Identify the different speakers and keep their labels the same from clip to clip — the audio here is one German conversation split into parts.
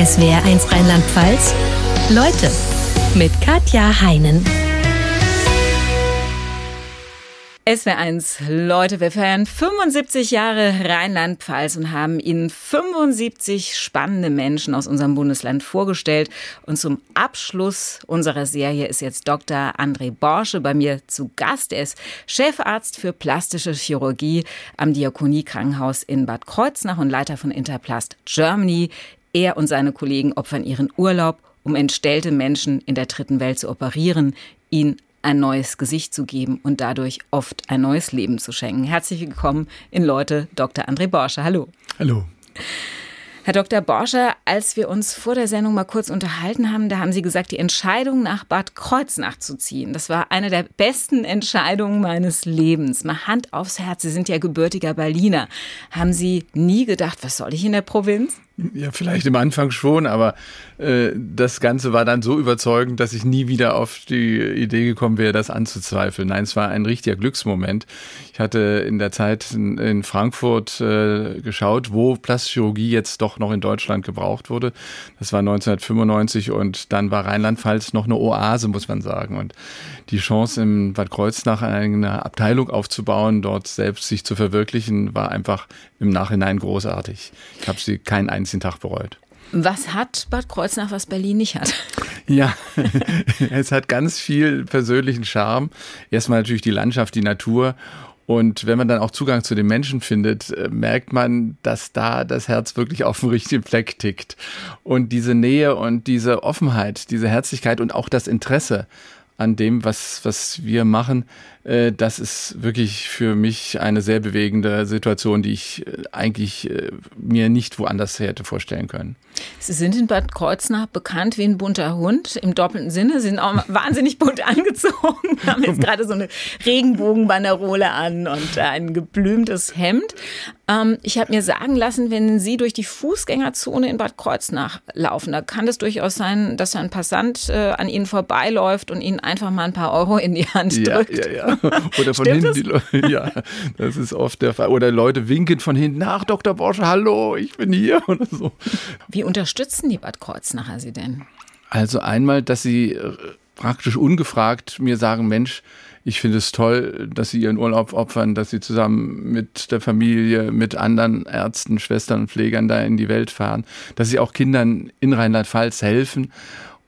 Speaker 1: SWR1 Rheinland-Pfalz. Leute mit Katja Heinen.
Speaker 2: SWR1, Leute, wir feiern 75 Jahre Rheinland-Pfalz und haben Ihnen 75 spannende Menschen aus unserem Bundesland vorgestellt. Und zum Abschluss unserer Serie ist jetzt Dr. André Borsche bei mir zu Gast. Er ist Chefarzt für plastische Chirurgie am Diakonie-Krankenhaus in Bad Kreuznach und Leiter von Interplast Germany. Er und seine Kollegen opfern ihren Urlaub, um entstellte Menschen in der dritten Welt zu operieren, ihnen ein neues Gesicht zu geben und dadurch oft ein neues Leben zu schenken. Herzlich willkommen in Leute, Dr. André Borsche. Hallo.
Speaker 3: Hallo.
Speaker 2: Herr Dr. Borscher, als wir uns vor der Sendung mal kurz unterhalten haben, da haben Sie gesagt, die Entscheidung nach Bad Kreuznach zu ziehen, das war eine der besten Entscheidungen meines Lebens. Mal Hand aufs Herz, Sie sind ja gebürtiger Berliner. Haben Sie nie gedacht, was soll ich in der Provinz?
Speaker 3: Ja, vielleicht im Anfang schon, aber äh, das Ganze war dann so überzeugend, dass ich nie wieder auf die Idee gekommen wäre, das anzuzweifeln. Nein, es war ein richtiger Glücksmoment. Ich hatte in der Zeit in, Frankfurt äh, geschaut, wo Plastikchirurgie jetzt doch noch in Deutschland gebraucht wurde. Das war 1995 und dann war Rheinland-Pfalz noch eine Oase, muss man sagen. Und die Chance, im Bad Kreuznach eine Abteilung aufzubauen, dort selbst sich zu verwirklichen, war einfach im Nachhinein großartig. Ich habe sie keinen einzigen Tag bereut.
Speaker 2: Was hat Bad Kreuznach, was Berlin nicht hat?
Speaker 3: Ja, es hat ganz viel persönlichen Charme. Erstmal natürlich die Landschaft, die Natur. Und wenn man dann auch Zugang zu den Menschen findet, äh, merkt man, dass da das Herz wirklich auf dem richtigen Fleck tickt. Und diese Nähe und diese Offenheit, diese Herzlichkeit und auch das Interesse an dem, was, was wir machen, das ist wirklich für mich eine sehr bewegende Situation, die ich äh, eigentlich äh, mir nicht woanders hätte vorstellen können.
Speaker 2: Sie sind in Bad Kreuznach bekannt wie ein bunter Hund im doppelten Sinne. Sie sind auch wahnsinnig bunt angezogen, haben jetzt gerade so eine Regenbogenbanderole an und ein geblümtes Hemd. Ähm, ich habe mir sagen lassen, wenn Sie durch die Fußgängerzone in Bad Kreuznach laufen, da kann es durchaus sein, dass ein Passant äh, an Ihnen vorbeiläuft und Ihnen einfach mal ein paar Euro in die Hand
Speaker 3: ja,
Speaker 2: drückt.
Speaker 3: Ja, ja. Oder von hinten die Leute, ja, das ist oft der Fall. Oder Leute winken von hinten, nach Dr. Borsche, hallo, ich bin hier oder so.
Speaker 2: Wie unterstützen die Bad Kreuznacher Sie denn?
Speaker 3: Also einmal, dass sie äh, praktisch ungefragt mir sagen, Mensch, ich finde es toll, dass sie ihren Urlaub opfern, dass sie zusammen mit der Familie, mit anderen Ärzten, Schwestern und Pflegern da in die Welt fahren, dass sie auch Kindern in Rheinland-Pfalz helfen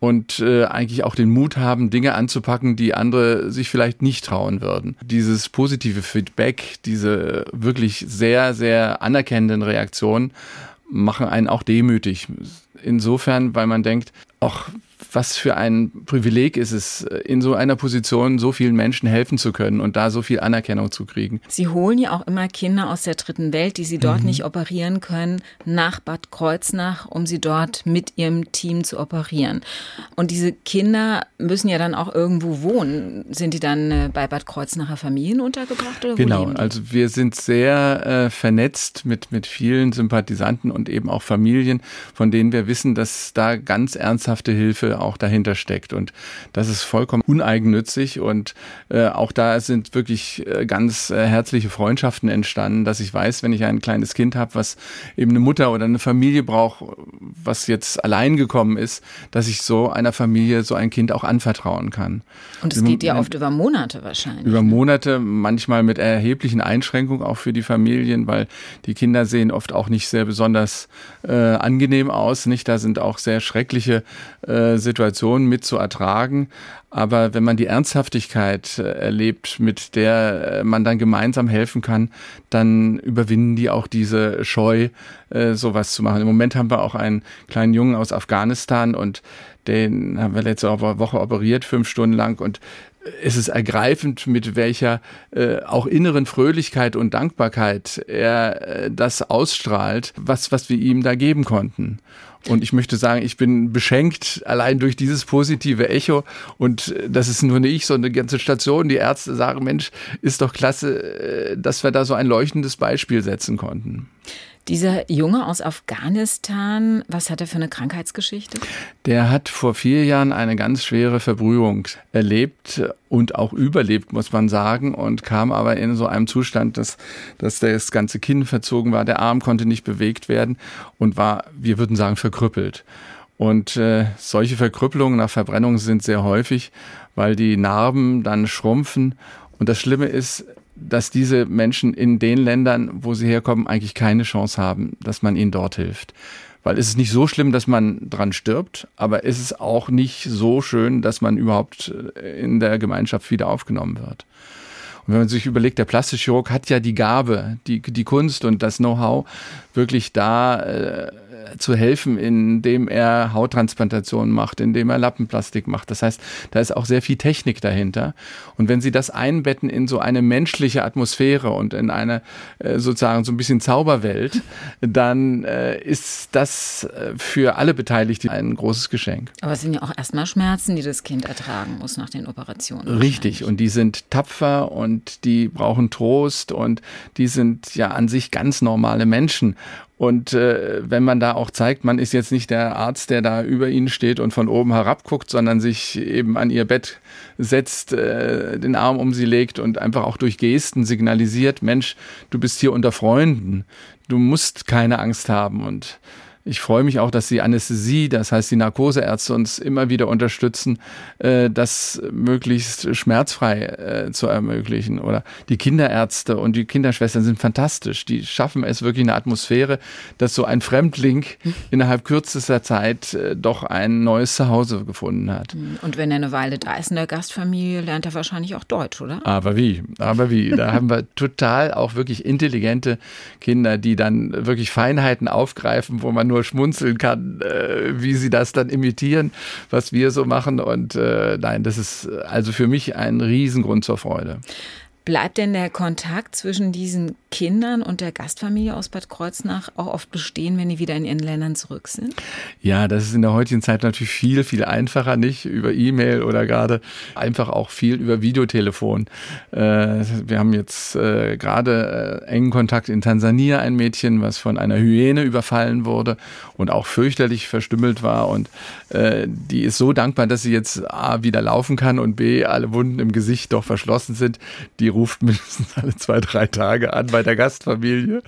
Speaker 3: und äh, eigentlich auch den Mut haben, Dinge anzupacken, die andere sich vielleicht nicht trauen würden. Dieses positive Feedback, diese wirklich sehr, sehr anerkennenden Reaktionen machen einen auch demütig. Insofern, weil man denkt, auch was für ein Privileg ist es, in so einer Position so vielen Menschen helfen zu können und da so viel Anerkennung zu kriegen.
Speaker 2: Sie holen ja auch immer Kinder aus der dritten Welt, die Sie dort mhm. nicht operieren können, nach Bad Kreuznach, um sie dort mit Ihrem Team zu operieren. Und diese Kinder müssen ja dann auch irgendwo wohnen. Sind die dann äh, bei Bad Kreuznacher Familien untergebracht? Oder
Speaker 3: genau, also wir sind sehr äh, vernetzt mit, mit vielen Sympathisanten und eben auch Familien, von denen wir wissen, dass da ganz ernsthafte Hilfe auch dahinter steckt. Und das ist vollkommen uneigennützig und äh, auch da sind wirklich äh, ganz äh, herzliche Freundschaften entstanden, dass ich weiß, wenn ich ein kleines Kind habe, was eben eine Mutter oder eine Familie braucht, was jetzt allein gekommen ist, dass ich so einer Familie so ein Kind auch anvertrauen kann.
Speaker 2: Und es geht ja oft über Monate wahrscheinlich.
Speaker 3: Über ne? Monate, manchmal mit erheblichen Einschränkungen auch für die Familien, weil die Kinder sehen oft auch nicht sehr besonders äh, angenehm aus. Nicht, da sind auch sehr schreckliche äh, Situationen mit zu ertragen. Aber wenn man die Ernsthaftigkeit äh, erlebt, mit der äh, man dann gemeinsam helfen kann, dann überwinden die auch diese Scheu, äh, sowas zu machen. Im Moment haben wir auch einen kleinen Jungen aus Afghanistan und den haben wir letzte Woche operiert, fünf Stunden lang und es ist ergreifend, mit welcher äh, auch inneren Fröhlichkeit und Dankbarkeit er äh, das ausstrahlt, was, was wir ihm da geben konnten. Und ich möchte sagen, ich bin beschenkt allein durch dieses positive Echo. Und das ist nur nicht ich, sondern eine ganze Station. Die Ärzte sagen, Mensch, ist doch klasse, äh, dass wir da so ein leuchtendes Beispiel setzen konnten.
Speaker 2: Dieser Junge aus Afghanistan, was hat er für eine Krankheitsgeschichte?
Speaker 3: Der hat vor vier Jahren eine ganz schwere Verbrühung erlebt und auch überlebt, muss man sagen, und kam aber in so einem Zustand, dass, dass das ganze Kinn verzogen war, der Arm konnte nicht bewegt werden und war, wir würden sagen, verkrüppelt. Und äh, solche Verkrüppelungen nach Verbrennung sind sehr häufig, weil die Narben dann schrumpfen. Und das Schlimme ist, dass diese Menschen in den Ländern, wo sie herkommen, eigentlich keine Chance haben, dass man ihnen dort hilft. Weil es ist nicht so schlimm, dass man dran stirbt, aber es ist auch nicht so schön, dass man überhaupt äh, in der Gemeinschaft wieder aufgenommen wird. Und wenn man sich überlegt, der Plastikchirurg hat ja die Gabe, die, die Kunst und das Know-how, wirklich da äh, zu helfen, indem er Hauttransplantationen macht, indem er Lappenplastik macht. Das heißt, da ist auch sehr viel Technik dahinter. Und wenn Sie das einbetten in so eine menschliche Atmosphäre und in eine äh, sozusagen so ein bisschen Zauberwelt, dann äh, ist das äh, für alle Beteiligten ein großes Geschenk.
Speaker 2: Aber es sind ja auch erstmal Schmerzen, die das Kind ertragen muss nach den Operationen.
Speaker 3: Richtig. Und die sind tapfer und die brauchen Trost und die sind ja an sich ganz normale Menschen. Und äh, wenn man da auch zeigt, man ist jetzt nicht der Arzt, der da über ihnen steht und von oben herab guckt, sondern sich eben an ihr Bett setzt, äh, den Arm um sie legt und einfach auch durch Gesten signalisiert, Mensch, du bist hier unter Freunden, du musst keine Angst haben. Und ich freue mich auch, dass die Anästhesie, das heißt die Narkoseärzte uns immer wieder unterstützen, äh, das möglichst schmerzfrei äh, zu ermöglichen. Oder die Kinderärzte und die Kinderschwestern sind fantastisch. Die schaffen es wirklich eine Atmosphäre, dass so ein Fremdling innerhalb kürzester Zeit äh, doch ein neues Zuhause gefunden hat.
Speaker 2: Und wenn er eine Weile da ist in der Gastfamilie, lernt er wahrscheinlich auch Deutsch, oder?
Speaker 3: Aber wie? Aber wie? Da haben wir total auch wirklich intelligente Kinder, die dann wirklich Feinheiten aufgreifen, wo man nur schmunzeln kann, äh, wie sie das dann imitieren, was wir so machen. Und äh, nein, das ist also für mich ein Riesengrund zur Freude.
Speaker 2: Bleibt denn der Kontakt zwischen diesen Kindern und der Gastfamilie aus Bad Kreuznach auch oft bestehen, wenn die wieder in ihren Ländern zurück sind?
Speaker 3: Ja, das ist in der heutigen Zeit natürlich viel, viel einfacher, nicht über E-Mail oder gerade einfach auch viel über Videotelefon. Äh, wir haben jetzt äh, gerade äh, engen Kontakt in Tansania, ein Mädchen, was von einer Hyäne überfallen wurde und auch fürchterlich verstümmelt war. Und die ist so dankbar, dass sie jetzt A, wieder laufen kann und B, alle Wunden im Gesicht doch verschlossen sind. Die ruft mindestens alle zwei, drei Tage an bei der Gastfamilie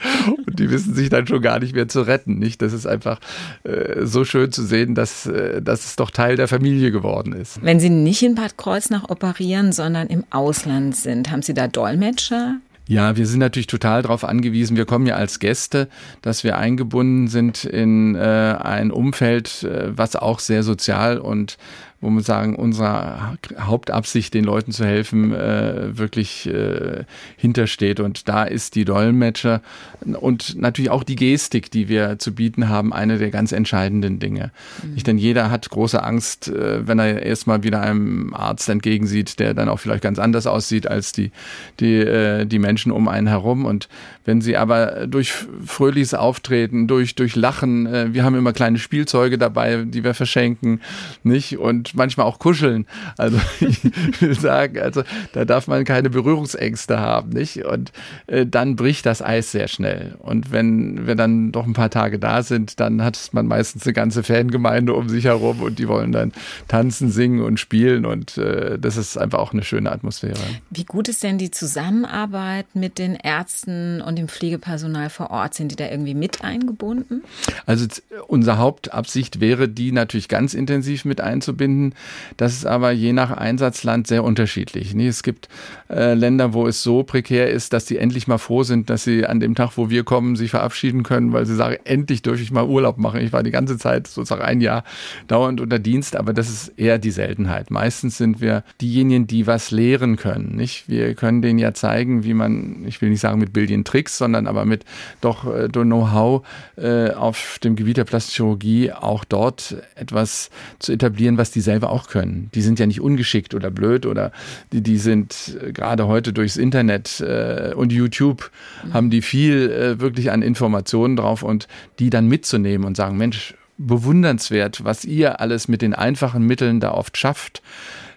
Speaker 3: und die wissen sich dann schon gar nicht mehr zu retten. Nicht? Das ist einfach äh, so schön zu sehen, dass, äh, dass es doch Teil der Familie geworden ist.
Speaker 2: Wenn Sie nicht in Bad Kreuznach operieren, sondern im Ausland sind, haben Sie da Dolmetscher?
Speaker 3: Ja, wir sind natürlich total darauf angewiesen. Wir kommen ja als Gäste, dass wir eingebunden sind in äh, ein Umfeld, äh, was auch sehr sozial und wo wir sagen, unsere Hauptabsicht, den Leuten zu helfen, äh, wirklich äh, hintersteht. Und da ist die Dolmetscher und natürlich auch die Gestik, die wir zu bieten haben, eine der ganz entscheidenden Dinge. Mhm. Nicht, denn jeder hat große Angst, äh, wenn er erstmal wieder einem Arzt entgegensieht, der dann auch vielleicht ganz anders aussieht als die, die, äh, die Menschen um einen herum. Und wenn sie aber durch fröhliches Auftreten, durch, durch Lachen, äh, wir haben immer kleine Spielzeuge dabei, die wir verschenken, nicht? Und manchmal auch kuscheln. Also ich will sagen, also da darf man keine Berührungsängste haben, nicht? Und äh, dann bricht das Eis sehr schnell. Und wenn wir dann doch ein paar Tage da sind, dann hat man meistens eine ganze Fangemeinde um sich herum und die wollen dann tanzen, singen und spielen und äh, das ist einfach auch eine schöne Atmosphäre.
Speaker 2: Wie gut ist denn die Zusammenarbeit mit den Ärzten und dem Pflegepersonal vor Ort? Sind die da irgendwie mit eingebunden?
Speaker 3: Also unsere Hauptabsicht wäre, die natürlich ganz intensiv mit einzubinden finden. Das ist aber je nach Einsatzland sehr unterschiedlich. Es gibt äh, Länder, wo es so prekär ist, dass die endlich mal froh sind, dass sie an dem Tag, wo wir kommen, sich verabschieden können, weil sie sagen, endlich dürfe ich mal Urlaub machen. Ich war die ganze Zeit sozusagen ein Jahr dauernd unter Dienst, aber das ist eher die Seltenheit. Meistens sind wir diejenigen, die was lehren können. Nicht? Wir können denen ja zeigen, wie man, ich will nicht sagen mit Billion Tricks, sondern aber mit doch äh, Know-how äh, auf dem Gebiet der Plastikchirurgie auch dort etwas zu etablieren, was die selber auch können. Die sind ja nicht ungeschickt oder blöd oder die, die sind äh, gerade heute durchs Internet äh, und YouTube mhm. haben die viel äh, wirklich an Informationen drauf und die dann mitzunehmen und sagen, Mensch, bewundernswert, was ihr alles mit den einfachen Mitteln da oft schafft.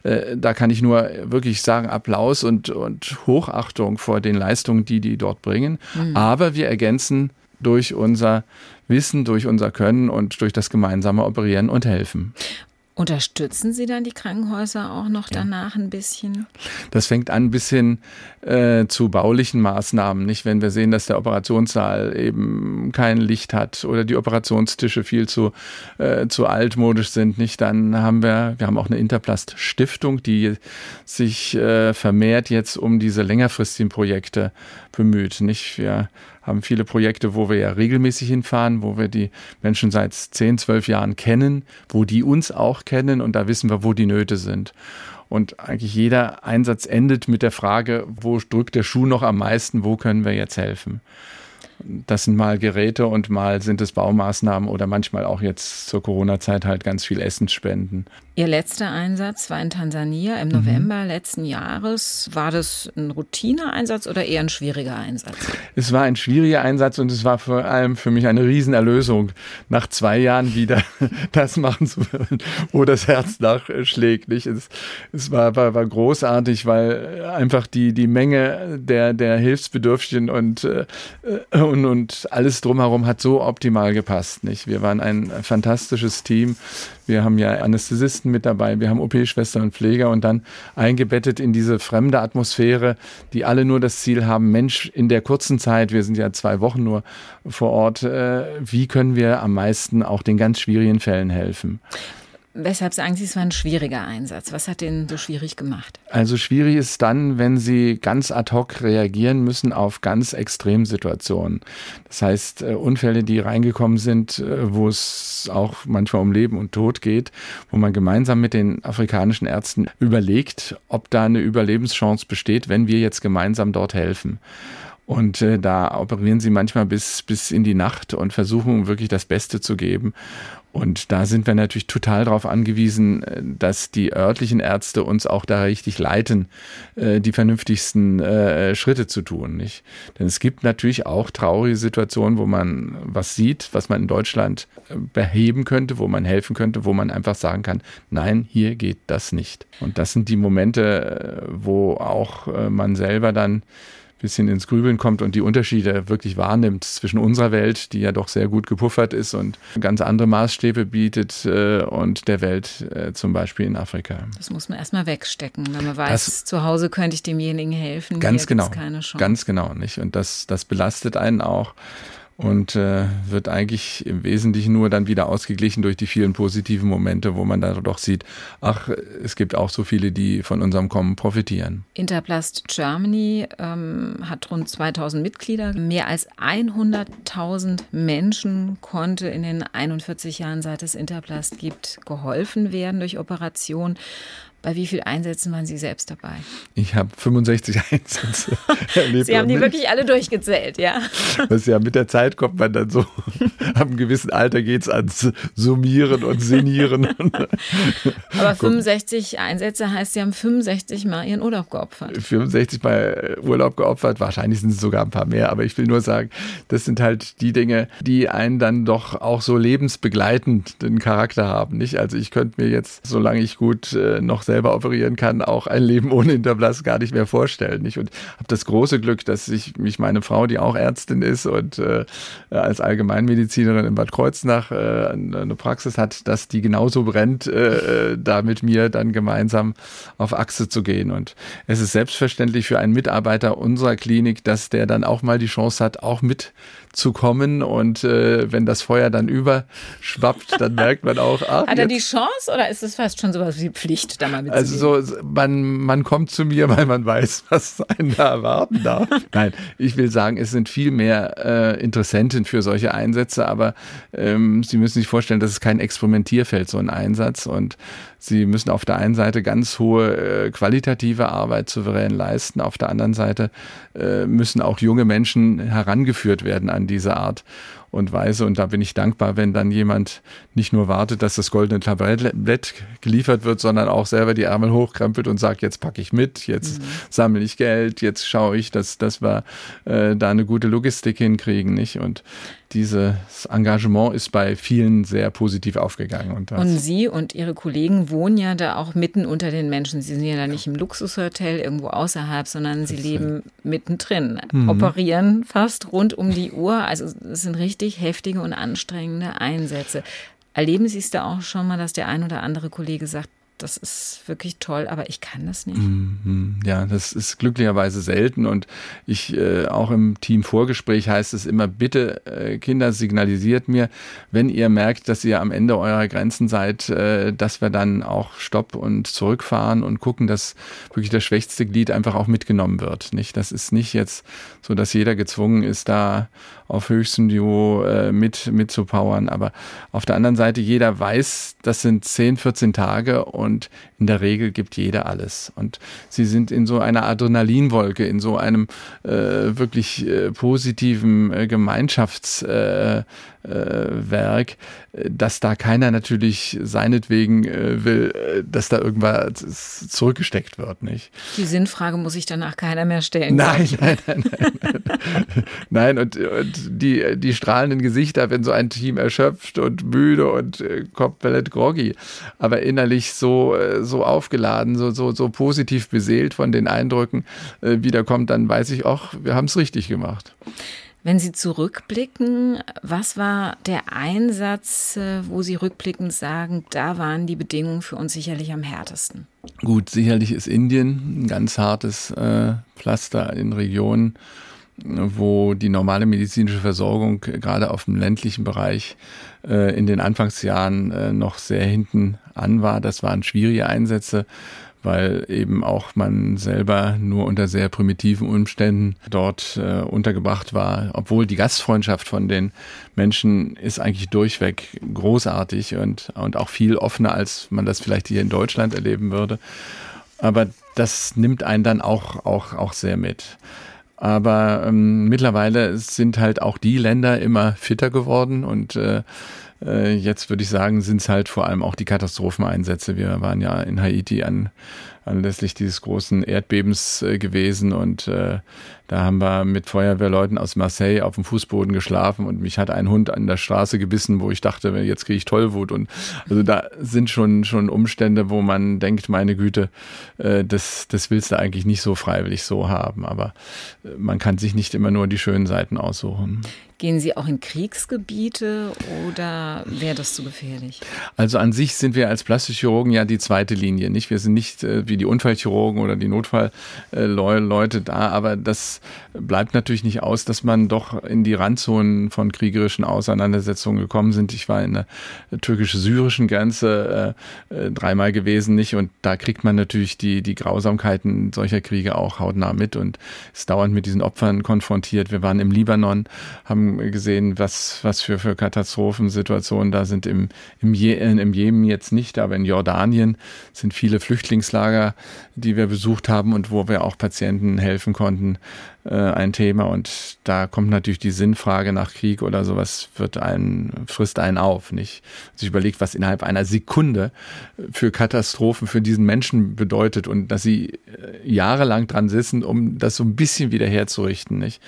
Speaker 3: Äh, da kann ich nur wirklich sagen, Applaus und, und Hochachtung vor den Leistungen, die die dort bringen. Mhm. Aber wir ergänzen durch unser Wissen, durch unser Können und durch das gemeinsame Operieren und Helfen.
Speaker 2: Unterstützen Sie dann die Krankenhäuser auch noch danach ein bisschen?
Speaker 3: Das fängt an bis hin äh, zu baulichen Maßnahmen. Nicht, wenn wir sehen, dass der Operationssaal eben kein Licht hat oder die Operationstische viel zu, äh, zu altmodisch sind, nicht, dann haben wir, wir haben auch eine Interplast Stiftung, die sich äh, vermehrt jetzt um diese längerfristigen Projekte bemüht. Nicht, wir haben viele Projekte, wo wir ja regelmäßig hinfahren, wo wir die Menschen seit 10, 12 Jahren kennen, wo die uns auch kennen und da wissen wir, wo die Nöte sind. Und eigentlich jeder Einsatz endet mit der Frage, wo drückt der Schuh noch am meisten, wo können wir jetzt helfen? Das sind mal Geräte und mal sind es Baumaßnahmen oder manchmal auch jetzt zur Corona-Zeit halt ganz viel Essensspenden.
Speaker 2: Ihr letzter Einsatz war in Tansania im November mhm. letzten Jahres. War das ein Routineeinsatz oder eher ein schwieriger Einsatz?
Speaker 3: Es war ein schwieriger Einsatz und es war vor allem für mich eine Riesenerlösung, nach zwei Jahren wieder das machen zu wollen, wo das Herz nachschlägt. Nicht? Es, es war, war, war großartig, weil einfach die, die Menge der, der Hilfsbedürftigen und, äh, und, und alles drumherum hat so optimal gepasst. Nicht? Wir waren ein fantastisches Team. Wir haben ja Anästhesisten mit dabei, wir haben OP-Schwestern und Pfleger und dann eingebettet in diese fremde Atmosphäre, die alle nur das Ziel haben, Mensch, in der kurzen Zeit, wir sind ja zwei Wochen nur vor Ort, äh, wie können wir am meisten auch den ganz schwierigen Fällen helfen?
Speaker 2: Weshalb sagen Sie, es war ein schwieriger Einsatz? Was hat den so schwierig gemacht?
Speaker 3: Also schwierig ist dann, wenn Sie ganz ad hoc reagieren müssen auf ganz Extremsituationen. Das heißt, äh, Unfälle, die reingekommen sind, äh, wo es auch manchmal um Leben und Tod geht, wo man gemeinsam mit den afrikanischen Ärzten überlegt, ob da eine Überlebenschance besteht, wenn wir jetzt gemeinsam dort helfen. Und äh, da operieren sie manchmal bis, bis in die Nacht und versuchen wirklich das Beste zu geben. Und da sind wir natürlich total darauf angewiesen, äh, dass die örtlichen Ärzte uns auch da richtig leiten, äh, die vernünftigsten äh, Schritte zu tun. Nicht? Denn es gibt natürlich auch traurige Situationen, wo man was sieht, was man in Deutschland beheben könnte, wo man helfen könnte, wo man einfach sagen kann, nein, hier geht das nicht. Und das sind die Momente, wo auch man selber dann bisschen ins Grübeln kommt und die Unterschiede wirklich wahrnimmt zwischen unserer Welt, die ja doch sehr gut gepuffert ist und ganz andere Maßstäbe bietet, äh, und der Welt äh, zum Beispiel in Afrika.
Speaker 2: Das muss man erstmal wegstecken, wenn man weiß, das, zu Hause könnte ich demjenigen helfen.
Speaker 3: Ganz genau. Ganz genau, nicht? Und das, das belastet einen auch und äh, wird eigentlich im Wesentlichen nur dann wieder ausgeglichen durch die vielen positiven Momente, wo man da doch sieht, ach, es gibt auch so viele, die von unserem Kommen profitieren.
Speaker 2: Interplast Germany ähm, hat rund 2000 Mitglieder. Mehr als 100.000 Menschen konnte in den 41 Jahren, seit es Interplast gibt, geholfen werden durch Operationen. Bei wie vielen Einsätzen waren Sie selbst dabei?
Speaker 3: Ich habe 65 Einsätze
Speaker 2: erlebt. Sie haben die wirklich alle durchgezählt, ja?
Speaker 3: Was ja mit der Zeit kommt man dann so, ab einem gewissen Alter geht es ans Summieren und Sinieren.
Speaker 2: Aber 65 Einsätze heißt, Sie haben 65 Mal Ihren Urlaub geopfert.
Speaker 3: 65 Mal Urlaub geopfert, wahrscheinlich sind es sogar ein paar mehr, aber ich will nur sagen, das sind halt die Dinge, die einen dann doch auch so lebensbegleitend den Charakter haben. Nicht? Also ich könnte mir jetzt, solange ich gut äh, noch selbst selber operieren kann, auch ein Leben ohne Hinterblass gar nicht mehr vorstellen. Nicht? Und habe das große Glück, dass ich mich meine Frau, die auch Ärztin ist und äh, als Allgemeinmedizinerin in Bad Kreuznach äh, eine Praxis hat, dass die genauso brennt, äh, äh, da mit mir dann gemeinsam auf Achse zu gehen. Und es ist selbstverständlich für einen Mitarbeiter unserer Klinik, dass der dann auch mal die Chance hat, auch mit zu kommen. Und äh, wenn das Feuer dann überschwappt, dann merkt man auch, ach,
Speaker 2: Hat er die Chance oder ist es fast schon sowas wie Pflicht, da mal
Speaker 3: Also so, man, man kommt zu mir, weil man weiß, was einen da erwarten darf. Nein, ich will sagen, es sind viel mehr äh, Interessenten für solche Einsätze, aber ähm, Sie müssen sich vorstellen, das ist kein Experimentierfeld, so ein Einsatz. Und Sie müssen auf der einen Seite ganz hohe äh, qualitative Arbeit souverän leisten, auf der anderen Seite äh, müssen auch junge Menschen herangeführt werden an diese Art und Weise. Und da bin ich dankbar, wenn dann jemand nicht nur wartet, dass das goldene Tablett geliefert wird, sondern auch selber die Ärmel hochkrempelt und sagt, jetzt packe ich mit, jetzt mhm. sammle ich Geld, jetzt schaue ich, dass, dass wir äh, da eine gute Logistik hinkriegen. Nicht? Und dieses Engagement ist bei vielen sehr positiv aufgegangen.
Speaker 2: Und, und, Sie und Ihre Kollegen wohnen ja da auch mitten unter den Menschen. Sie sind ja da nicht im Luxushotel irgendwo außerhalb, sondern Sie leben mittendrin, mhm. operieren fast rund um die Uhr. Also es sind richtig heftige und anstrengende Einsätze. Erleben Sie es da auch schon mal, dass der ein oder andere Kollege sagt, das ist wirklich toll, aber ich kann das nicht. Mhm.
Speaker 3: Ja, das ist glücklicherweise selten und ich äh, auch im Team Vorgespräch heißt es immer, bitte äh, Kinder signalisiert mir, wenn ihr merkt, dass ihr am Ende eurer Grenzen seid, äh, dass wir dann auch Stopp und zurückfahren und gucken, dass wirklich das schwächste Glied einfach auch mitgenommen wird. Nicht, das ist nicht jetzt so, dass jeder gezwungen ist, da auf höchstem Niveau äh, mit, mit. Aber auf der anderen Seite, jeder weiß, das sind 10, 14 Tage und in der Regel gibt jeder alles. Und sie sind in so einer Adrenalinwolke, in so einem äh, wirklich äh, positiven äh, Gemeinschaftswerk, äh, dass da keiner natürlich seinetwegen äh, will, äh, dass da irgendwas zurückgesteckt wird, nicht?
Speaker 2: Die Sinnfrage muss sich danach keiner mehr stellen.
Speaker 3: Nein, nein, nein, nein. nein, und, und die, die strahlenden Gesichter, wenn so ein Team erschöpft und müde und äh, komplett groggy, aber innerlich so, so aufgeladen, so, so, so positiv beseelt von den Eindrücken äh, wiederkommt, dann weiß ich auch, wir haben es richtig gemacht.
Speaker 2: Wenn Sie zurückblicken, was war der Einsatz, äh, wo Sie rückblickend sagen, da waren die Bedingungen für uns sicherlich am härtesten?
Speaker 3: Gut, sicherlich ist Indien ein ganz hartes äh, Pflaster in Regionen, wo die normale medizinische Versorgung gerade auf dem ländlichen Bereich äh, in den Anfangsjahren äh, noch sehr hinten an war. Das waren schwierige Einsätze weil eben auch man selber nur unter sehr primitiven Umständen dort äh, untergebracht war. Obwohl die Gastfreundschaft von den Menschen ist eigentlich durchweg großartig und, und auch viel offener, als man das vielleicht hier in Deutschland erleben würde. Aber das nimmt einen dann auch, auch, auch sehr mit. Aber ähm, mittlerweile sind halt auch die Länder immer fitter geworden und äh, äh, jetzt würde ich sagen, sind es halt vor allem auch die Katastropheneinsätze. Wir waren ja in Haiti an, anlässlich dieses großen Erdbebens äh, gewesen und äh, da haben wir mit Feuerwehrleuten aus Marseille auf dem Fußboden geschlafen und mich hat ein Hund an der Straße gebissen, wo ich dachte, jetzt kriege ich Tollwut. Und also da sind schon, schon Umstände, wo man denkt, meine Güte, äh, das, das willst du eigentlich nicht so freiwillig so haben. Aber äh, man kann sich nicht immer nur die schönen Seiten aussuchen.
Speaker 2: Gehen Sie auch in Kriegsgebiete oder wäre das zu gefährlich?
Speaker 3: Also an sich sind wir als Plastikchirurgen ja die zweite Linie, nicht? Wir sind nicht äh, wie die Unfallchirurgen oder die Notfallleute da, aber das bleibt natürlich nicht aus, dass man doch in die Randzonen von kriegerischen Auseinandersetzungen gekommen sind. Ich war in der türkisch-syrischen Grenze äh, äh, dreimal gewesen, nicht? Und da kriegt man natürlich die, die Grausamkeiten solcher Kriege auch hautnah mit und ist dauernd mit diesen Opfern konfrontiert. Wir waren im Libanon, haben gesehen, was, was für, für Katastrophensituationen da sind. Im, im, Je im Jemen jetzt nicht, aber in Jordanien sind viele Flüchtlingslager, die wir besucht haben und wo wir auch Patienten helfen konnten, äh, ein Thema. Und da kommt natürlich die Sinnfrage nach Krieg oder sowas, wird einen, frisst einen auf, nicht? Sich überlegt, was innerhalb einer Sekunde für Katastrophen für diesen Menschen bedeutet und dass sie äh, jahrelang dran sitzen, um das so ein bisschen wieder herzurichten, nicht?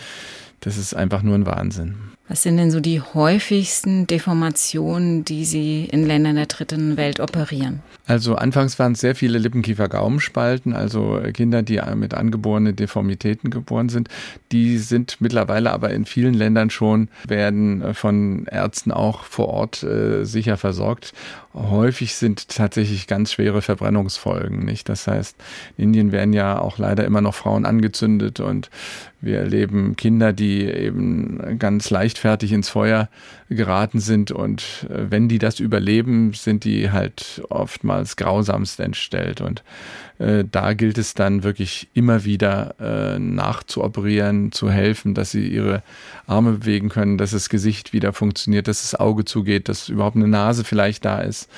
Speaker 3: Das ist einfach nur ein Wahnsinn.
Speaker 2: Was sind denn so die häufigsten Deformationen, die Sie in Ländern der dritten Welt operieren?
Speaker 3: Also anfangs waren es sehr viele Lippenkiefer-Gaumenspalten, also Kinder, die mit angeborenen Deformitäten geboren sind. Die sind mittlerweile aber in vielen Ländern schon, werden von Ärzten auch vor Ort äh, sicher versorgt. Häufig sind tatsächlich ganz schwere Verbrennungsfolgen, nicht? Das heißt, in Indien werden ja auch leider immer noch Frauen angezündet und wir erleben Kinder, die eben ganz leichtfertig ins Feuer geraten sind. Und äh, wenn die das überleben, sind die halt oftmals grausamst entstellt. Und äh, da gilt es dann wirklich immer wieder äh, nachzuoperieren, zu helfen, dass sie ihre Arme bewegen können, dass das Gesicht wieder funktioniert, dass das Auge zugeht, dass überhaupt eine Nase vielleicht da ist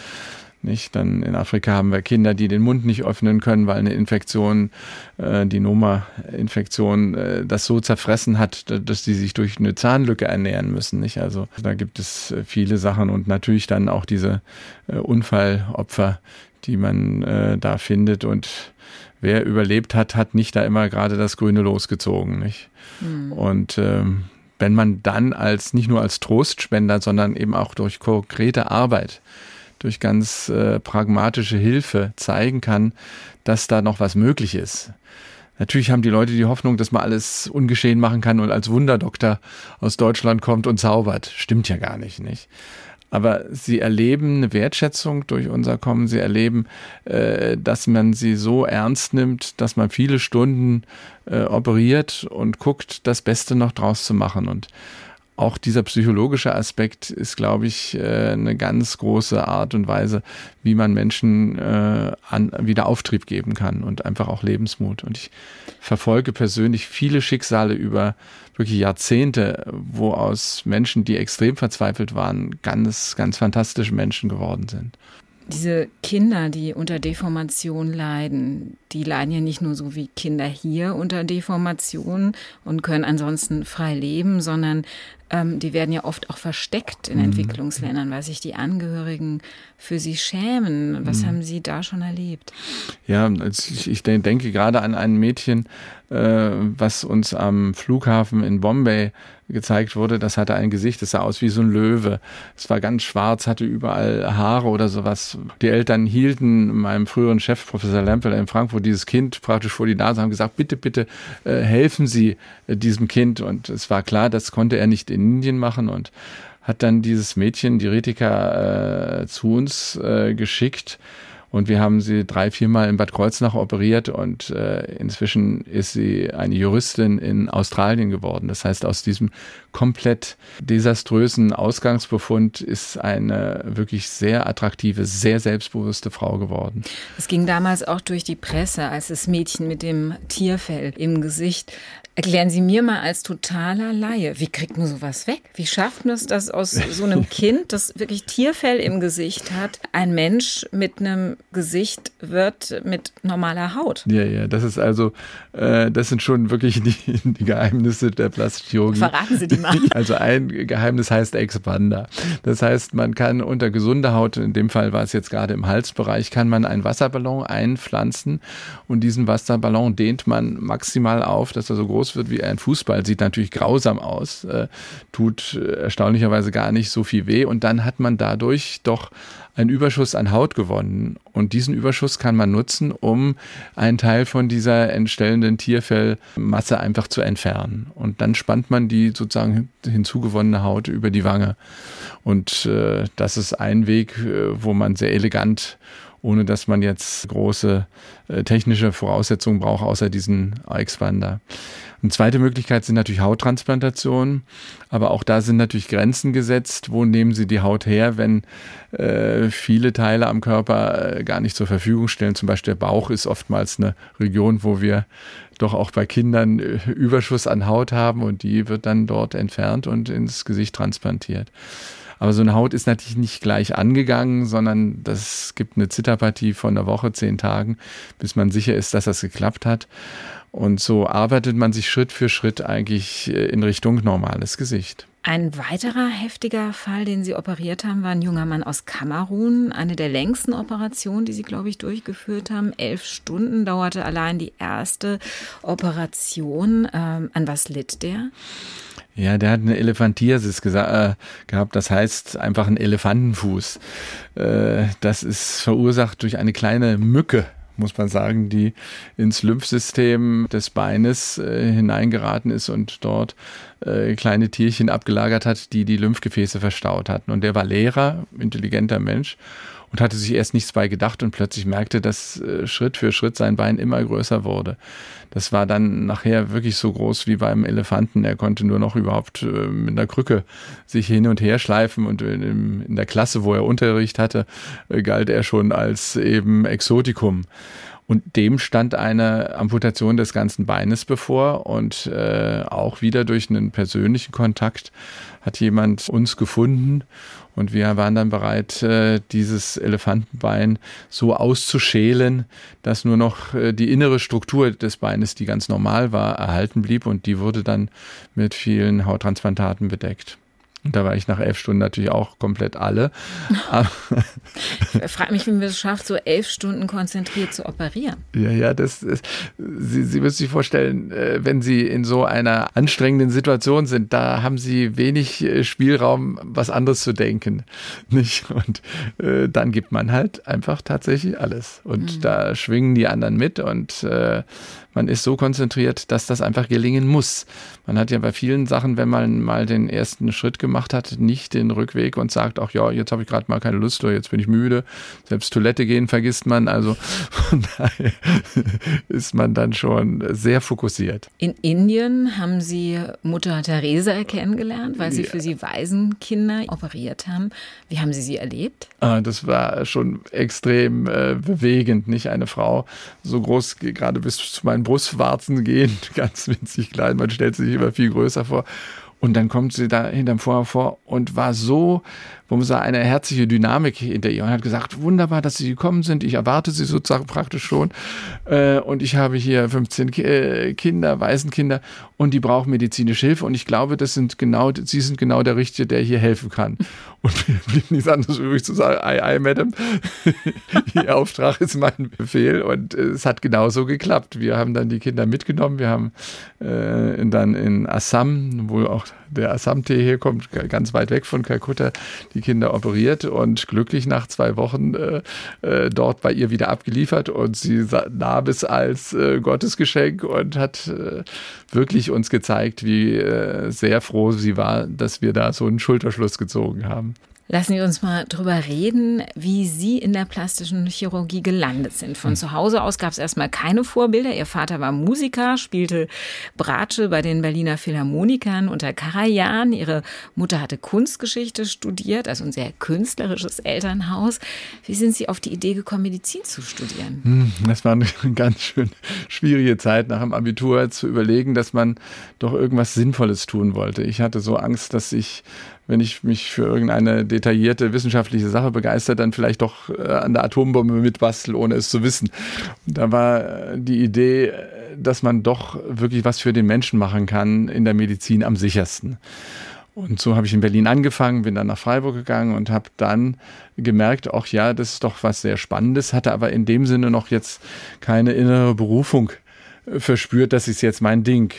Speaker 3: Nicht? Dann in Afrika haben wir Kinder, die den Mund nicht öffnen können, weil eine Infektion, äh, die Noma-Infektion, äh, das so zerfressen hat, dass die sich durch eine Zahnlücke ernähren müssen. Nicht? Also da gibt es äh, viele Sachen und natürlich dann auch diese äh, Unfallopfer, die man äh, da findet und wer überlebt hat, hat nicht da immer gerade das Grüne losgezogen. Nicht? Mhm. Und ähm, wenn man dann als nicht nur als Trostspender, sondern eben auch durch konkrete Arbeit durch ganz äh, pragmatische Hilfe zeigen kann, dass da noch was möglich ist. Natürlich haben die Leute die Hoffnung, dass man alles ungeschehen machen kann und als Wunderdoktor aus Deutschland kommt und zaubert. Stimmt ja gar nicht, nicht? Aber sie erleben eine Wertschätzung durch unser Kommen. Sie erleben, äh, dass man sie so ernst nimmt, dass man viele Stunden äh, operiert und guckt, das Beste noch draus zu machen. Und auch dieser psychologische Aspekt ist, glaube ich, äh, eine ganz große Art und Weise, wie man Menschen äh, wieder Auftrieb geben kann und einfach auch Lebensmut. Und ich verfolge persönlich viele Schicksale über wirklich Jahrzehnte, wo aus Menschen, die extrem verzweifelt waren, ganz, ganz fantastische Menschen geworden sind.
Speaker 2: Diese Kinder, die unter Deformation leiden, die leiden ja nicht nur so wie Kinder hier unter Deformation und können ansonsten frei leben, sondern ähm, die werden ja oft auch versteckt in mhm. Entwicklungsländern, weil sich die Angehörigen für sie schämen. Was mhm. haben Sie da schon erlebt?
Speaker 3: Ja, ich, ich denke gerade an ein Mädchen, äh, was uns am Flughafen in Bombay gezeigt wurde. Das hatte ein Gesicht, das sah aus wie so ein Löwe. Es war ganz schwarz, hatte überall Haare oder sowas. Die Eltern hielten meinem früheren Chef, Professor Lempel in Frankfurt, dieses Kind praktisch vor die Nase, haben gesagt, bitte, bitte äh, helfen Sie äh, diesem Kind. Und es war klar, das konnte er nicht in Indien machen und hat dann dieses Mädchen, die Ritika, äh, zu uns äh, geschickt und wir haben sie drei, viermal in Bad Kreuznach operiert und äh, inzwischen ist sie eine Juristin in Australien geworden. Das heißt, aus diesem komplett desaströsen Ausgangsbefund ist eine wirklich sehr attraktive, sehr selbstbewusste Frau geworden.
Speaker 2: Es ging damals auch durch die Presse, als das Mädchen mit dem Tierfell im Gesicht Erklären Sie mir mal als totaler Laie, wie kriegt man sowas weg? Wie schafft man es, dass aus so einem Kind, das wirklich Tierfell im Gesicht hat, ein Mensch mit einem Gesicht wird mit normaler Haut?
Speaker 3: Ja, ja, das ist also, äh, das sind schon wirklich die, die Geheimnisse der Plastikchirurgie.
Speaker 2: Verraten Sie die mal.
Speaker 3: Also ein Geheimnis heißt Expander. Das heißt, man kann unter gesunder Haut, in dem Fall war es jetzt gerade im Halsbereich, kann man einen Wasserballon einpflanzen und diesen Wasserballon dehnt man maximal auf, dass er so groß wird wie ein Fußball, sieht natürlich grausam aus, äh, tut äh, erstaunlicherweise gar nicht so viel weh und dann hat man dadurch doch einen Überschuss an Haut gewonnen. Und diesen Überschuss kann man nutzen, um einen Teil von dieser entstellenden Tierfellmasse einfach zu entfernen. Und dann spannt man die sozusagen hinzugewonnene Haut über die Wange. Und äh, das ist ein Weg, äh, wo man sehr elegant ohne dass man jetzt große äh, technische Voraussetzungen braucht, außer diesen Expander. Eine zweite Möglichkeit sind natürlich Hauttransplantationen, aber auch da sind natürlich Grenzen gesetzt. Wo nehmen Sie die Haut her, wenn äh, viele Teile am Körper äh, gar nicht zur Verfügung stellen? Zum Beispiel der Bauch ist oftmals eine Region, wo wir doch auch bei Kindern äh, Überschuss an Haut haben und die wird dann dort entfernt und ins Gesicht transplantiert. Aber so eine Haut ist natürlich nicht gleich angegangen, sondern das gibt eine Zitterpartie von einer Woche, zehn Tagen, bis man sicher ist, dass das geklappt hat. Und so arbeitet man sich Schritt für Schritt eigentlich äh, in Richtung normales Gesicht.
Speaker 2: Ein weiterer heftiger Fall, den Sie operiert haben, war ein junger Mann aus Kamerun. Eine der längsten Operationen, die Sie, glaube ich, durchgeführt haben. Elf Stunden dauerte allein die erste Operation. Ähm, an was litt der?
Speaker 3: Ja, der hat eine Elefantiasis äh, gehabt, das heißt einfach ein Elefantenfuß. Äh, das ist verursacht durch eine kleine Mücke, muss man sagen, die ins Lymphsystem des Beines äh, hineingeraten ist und dort äh, kleine Tierchen abgelagert hat, die die Lymphgefäße verstaut hatten. Und der war Lehrer, intelligenter Mensch und hatte sich erst nichts bei gedacht und plötzlich merkte, dass äh, Schritt für Schritt sein Bein immer größer wurde. Das war dann nachher wirklich so groß wie beim Elefanten. Er konnte nur noch überhaupt äh, mit einer Krücke sich hin und her schleifen und in, der Klasse, wo er Unterricht hatte, äh, galt er schon als eben Exotikum. Und dem stand eine Amputation des ganzen Beines bevor und äh, auch wieder durch einen persönlichen Kontakt hat jemand uns gefunden und wir waren dann bereit, äh, dieses Elefantenbein so auszuschälen, dass nur noch äh, die innere Struktur des Beines, die ganz normal war, erhalten blieb und die wurde dann mit vielen Hauttransplantaten bedeckt. Und da war ich nach elf Stunden natürlich auch komplett alle.
Speaker 2: ich frage mich, wie man es schafft, so elf Stunden konzentriert zu operieren.
Speaker 3: Ja, ja, das ist, Sie, Sie müssen sich vorstellen, äh, wenn Sie in so einer anstrengenden Situation sind, da haben Sie wenig äh, Spielraum, was anderes zu denken. Nicht? Und äh, dann gibt man halt einfach tatsächlich alles. Und mhm. da schwingen die anderen mit und äh, man ist so konzentriert, dass das einfach gelingen muss. Man hat ja bei vielen Sachen, wenn man mal den ersten Schritt gemacht hat, nicht den Rückweg und sagt, ach ja, jetzt habe ich gerade mal keine Lust oder jetzt bin ich müde. Selbst Toilette gehen vergisst man. Also von daher ist man dann schon sehr fokussiert.
Speaker 2: In Indien haben Sie Mutter Theresa kennengelernt, weil Sie ja. für Sie Waisenkinder operiert haben. Wie haben Sie sie erlebt?
Speaker 3: Ah, das war schon extrem äh, bewegend, nicht eine Frau so groß, gerade bis zu meinen Brustwarzen gehen, ganz winzig klein. Man stellt sich immer viel größer vor. Und dann kommt sie da hinterm Vorhang vor und war so man sagt, eine herzliche Dynamik hinter ihr und hat gesagt, wunderbar, dass Sie gekommen sind. Ich erwarte Sie sozusagen praktisch schon. Äh, und ich habe hier 15 äh, Kinder, Waisenkinder und die brauchen medizinische Hilfe. Und ich glaube, das sind genau, Sie sind genau der Richtige, der hier helfen kann. Und mir blieb nichts anderes übrig zu sagen, ei, ei, Madam, Ihr Auftrag ist mein Befehl. Und es hat genauso geklappt. Wir haben dann die Kinder mitgenommen. Wir haben äh, dann in Assam, wo auch der Assam-Tee herkommt, ganz weit weg von Kalkutta, die Kinder operiert und glücklich nach zwei Wochen äh, äh, dort bei ihr wieder abgeliefert. Und sie nahm es als äh, Gottesgeschenk und hat äh, wirklich uns gezeigt, wie äh, sehr froh sie war, dass wir da so einen Schulterschluss gezogen haben.
Speaker 2: Lassen Sie uns mal drüber reden, wie Sie in der plastischen Chirurgie gelandet sind. Von hm. zu Hause aus gab es erstmal keine Vorbilder. Ihr Vater war Musiker, spielte Bratsche bei den Berliner Philharmonikern unter Karajan. Ihre Mutter hatte Kunstgeschichte studiert, also ein sehr künstlerisches Elternhaus. Wie sind Sie auf die Idee gekommen, Medizin zu studieren?
Speaker 3: Hm, das war eine ganz schön schwierige Zeit nach dem Abitur zu überlegen, dass man doch irgendwas Sinnvolles tun wollte. Ich hatte so Angst, dass ich wenn ich mich für irgendeine detaillierte wissenschaftliche Sache begeistert, dann vielleicht doch äh, an der Atombombe mitbastel, ohne es zu wissen. Da war äh, die Idee, äh, dass man doch wirklich was für den Menschen machen kann in der Medizin am sichersten. Und so habe ich in Berlin angefangen, bin dann nach Freiburg gegangen und habe dann gemerkt, auch ja, das ist doch was sehr Spannendes, hatte aber in dem Sinne noch jetzt keine innere Berufung verspürt, das ist jetzt mein Ding.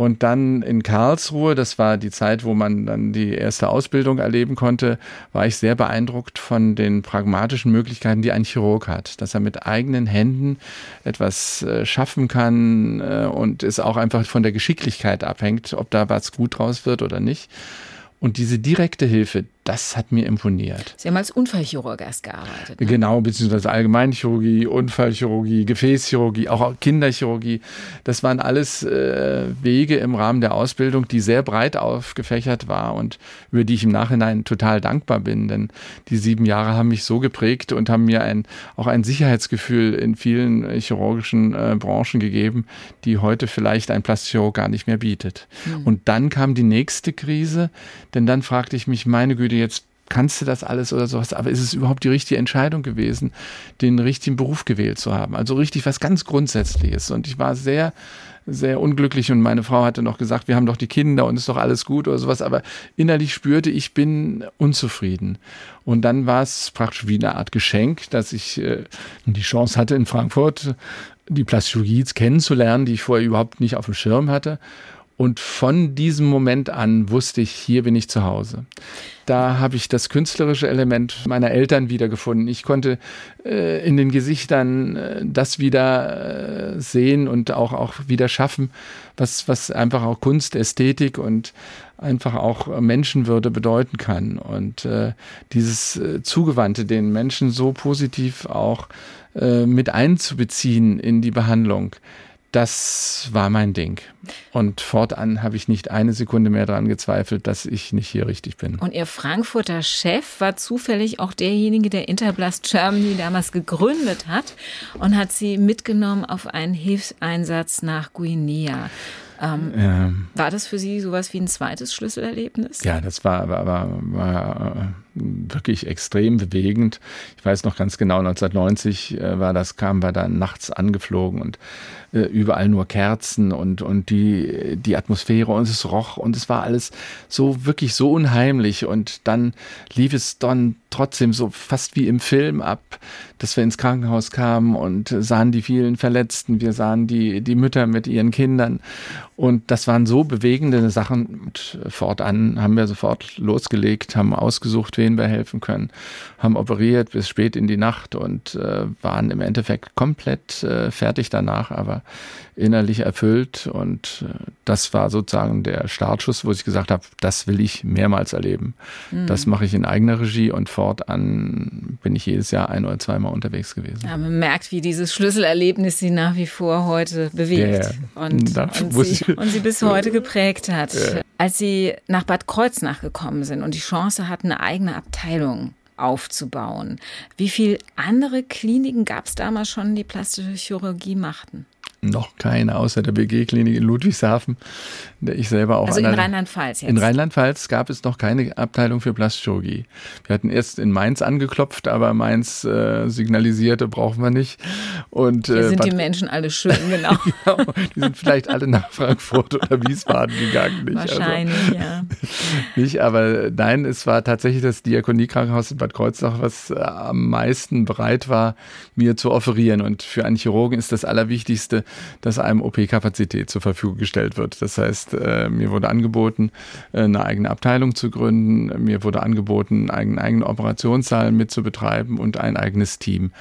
Speaker 3: Und dann in Karlsruhe, das war die Zeit, wo man dann die erste Ausbildung erleben konnte, war ich sehr beeindruckt von den pragmatischen Möglichkeiten, die ein Chirurg hat. Dass er mit eigenen Händen etwas äh, schaffen kann äh, und es auch einfach von der Geschicklichkeit abhängt, ob da was gut draus wird oder nicht. Und diese direkte Hilfe, das hat mir imponiert.
Speaker 2: Sie haben als Unfallchirurg erst gearbeitet. Ne?
Speaker 3: Genau, beziehungsweise Allgemeinchirurgie, Unfallchirurgie, Gefäßchirurgie, auch Kinderchirurgie. Das waren alles äh, Wege im Rahmen der Ausbildung, die sehr breit aufgefächert war und über die ich im Nachhinein total dankbar bin. Denn die sieben Jahre haben mich so geprägt und haben mir ein, auch ein Sicherheitsgefühl in vielen äh, chirurgischen äh, Branchen gegeben, die heute vielleicht ein Plastikchirurg gar nicht mehr bietet. Mhm. Und dann kam die nächste Krise, denn dann fragte ich mich, meine Güte, jetzt kannst du das alles oder sowas, aber ist es überhaupt die richtige Entscheidung gewesen, den richtigen Beruf gewählt zu haben? Also richtig was ganz Grundsätzliches. Und ich war sehr, sehr unglücklich und meine Frau hatte noch gesagt, wir haben doch die Kinder und ist doch alles gut oder sowas, aber innerlich spürte ich bin unzufrieden. Und dann war es praktisch wie eine Art Geschenk, dass ich äh, die Chance hatte in Frankfurt die Plastikologie kennenzulernen, die ich vorher überhaupt nicht auf dem Schirm hatte. Und von diesem Moment an wusste ich, hier bin ich zu Hause. Da habe ich das künstlerische Element meiner Eltern wiedergefunden. Ich konnte äh, in den Gesichtern äh, das wieder äh, sehen und auch, auch wieder schaffen, was, was einfach auch Kunst, Ästhetik und einfach auch Menschenwürde bedeuten kann. Und äh, dieses äh, Zugewandte, den Menschen so positiv auch äh, mit einzubeziehen in die Behandlung, das war mein Ding. Und fortan habe ich nicht eine Sekunde mehr daran gezweifelt, dass ich nicht hier richtig bin.
Speaker 2: Und Ihr Frankfurter Chef war zufällig auch derjenige, der Interblast Germany damals gegründet hat und hat Sie mitgenommen auf einen Hilfseinsatz nach Guinea. Ähm, ja. War das für Sie sowas wie ein zweites Schlüsselerlebnis?
Speaker 3: Ja, das war, war, war, war wirklich extrem bewegend. Ich weiß noch ganz genau, 1990 äh, war das, kamen wir dann nachts angeflogen und äh, überall nur Kerzen und, und die, die Atmosphäre und es roch und es war alles so wirklich so unheimlich. Und dann lief es dann trotzdem so fast wie im Film ab, dass wir ins Krankenhaus kamen und sahen die vielen Verletzten, wir sahen die, die Mütter mit ihren Kindern und das waren so bewegende Sachen und fortan haben wir sofort losgelegt, haben ausgesucht, wen wir helfen können, haben operiert bis spät in die Nacht und äh, waren im Endeffekt komplett äh, fertig danach, aber innerlich erfüllt. Und äh, das war sozusagen der Startschuss, wo ich gesagt habe, das will ich mehrmals erleben. Mhm. Das mache ich in eigener Regie und fortan bin ich jedes Jahr ein oder zweimal unterwegs gewesen.
Speaker 2: Ja, man merkt, wie dieses Schlüsselerlebnis sie nach wie vor heute bewegt ja, und, und, sie, und, sie, bis heute geprägt hat. Ja. Als Sie nach Bad Kreuznach gekommen sind und die Chance hatten, eine eigene Abteilung aufzubauen. Wie viele andere Kliniken gab es damals schon, die plastische Chirurgie machten?
Speaker 3: Noch keine, außer der BG-Klinik in Ludwigshafen, der ich selber auch.
Speaker 2: Also in Rheinland-Pfalz jetzt?
Speaker 3: In Rheinland-Pfalz gab es noch keine Abteilung für Plastchirurgie. Wir hatten erst in Mainz angeklopft, aber Mainz äh, signalisierte, brauchen wir nicht. Und,
Speaker 2: Hier äh, sind die Menschen alle schön, genau.
Speaker 3: genau. Die sind vielleicht alle nach Frankfurt oder Wiesbaden gegangen. Nicht?
Speaker 2: Also Wahrscheinlich, also, ja.
Speaker 3: Nicht, aber nein, es war tatsächlich das Diakoniekrankenhaus in Bad Kreuznach, was äh, am meisten bereit war, mir zu offerieren. Und für einen Chirurgen ist das Allerwichtigste, dass einem OP-Kapazität zur Verfügung gestellt wird. Das heißt, äh, mir wurde angeboten, äh, eine eigene Abteilung zu gründen. Mir wurde angeboten, einen eigenen Operationssaal mitzubetreiben und ein eigenes Team.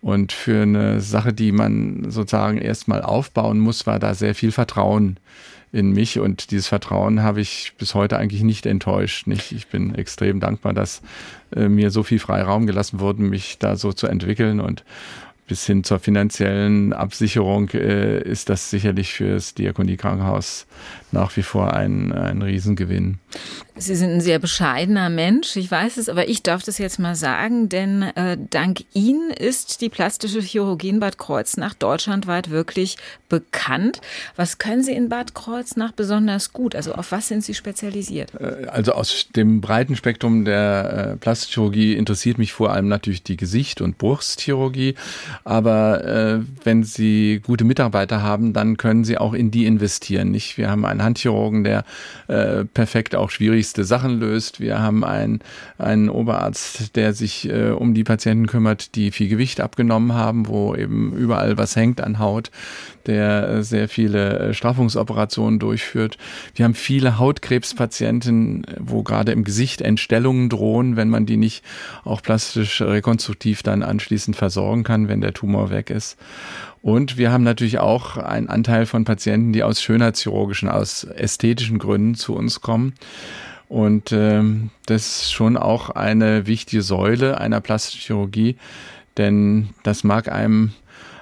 Speaker 3: Und für eine Sache, die man sozusagen erstmal aufbauen muss, war da sehr viel Vertrauen in mich und dieses Vertrauen habe ich bis heute eigentlich nicht enttäuscht. Nicht? Ich bin extrem dankbar, dass äh, mir so viel Freiraum gelassen wurde, mich da so zu entwickeln und bis hin zur finanziellen Absicherung äh, ist das sicherlich für das Diakoniekrankenhaus nach wie vor ein, ein Riesengewinn.
Speaker 2: Sie sind ein sehr bescheidener Mensch, ich weiß es, aber ich darf das jetzt mal sagen, denn äh, dank Ihnen ist die plastische Chirurgie in Bad Kreuznach deutschlandweit wirklich bekannt. Was können Sie in Bad Kreuznach besonders gut? Also auf was sind Sie spezialisiert?
Speaker 3: Äh, also aus dem breiten Spektrum der äh, Plastikchirurgie interessiert mich vor allem natürlich die Gesicht- und Brustchirurgie. Aber äh, wenn Sie gute Mitarbeiter haben, dann können Sie auch in die investieren. Nicht? Wir haben einen Handchirurgen, der äh, perfekt auch schwierig schwierigste Sachen löst. Wir haben einen, einen Oberarzt, der sich äh, um die Patienten kümmert, die viel Gewicht abgenommen haben, wo eben überall was hängt an Haut, der äh, sehr viele äh, Straffungsoperationen durchführt. Wir haben viele Hautkrebspatienten, wo gerade im Gesicht Entstellungen drohen, wenn man die nicht auch plastisch rekonstruktiv dann anschließend versorgen kann, wenn der Tumor weg ist. Und wir haben natürlich auch einen Anteil von Patienten, die aus schönheitschirurgischen, aus ästhetischen Gründen zu uns kommen. Und ähm, das ist schon auch eine wichtige Säule einer plastischen Chirurgie, denn das mag einem